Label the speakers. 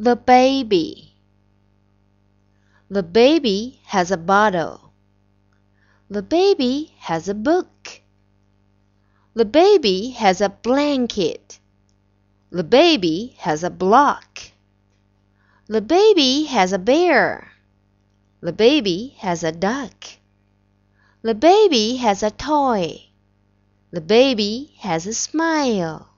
Speaker 1: The baby. The baby has a bottle. The baby has a book. The baby has a blanket. The baby has a block. The baby has a bear. The baby has a duck. The baby has a toy. The baby has a smile.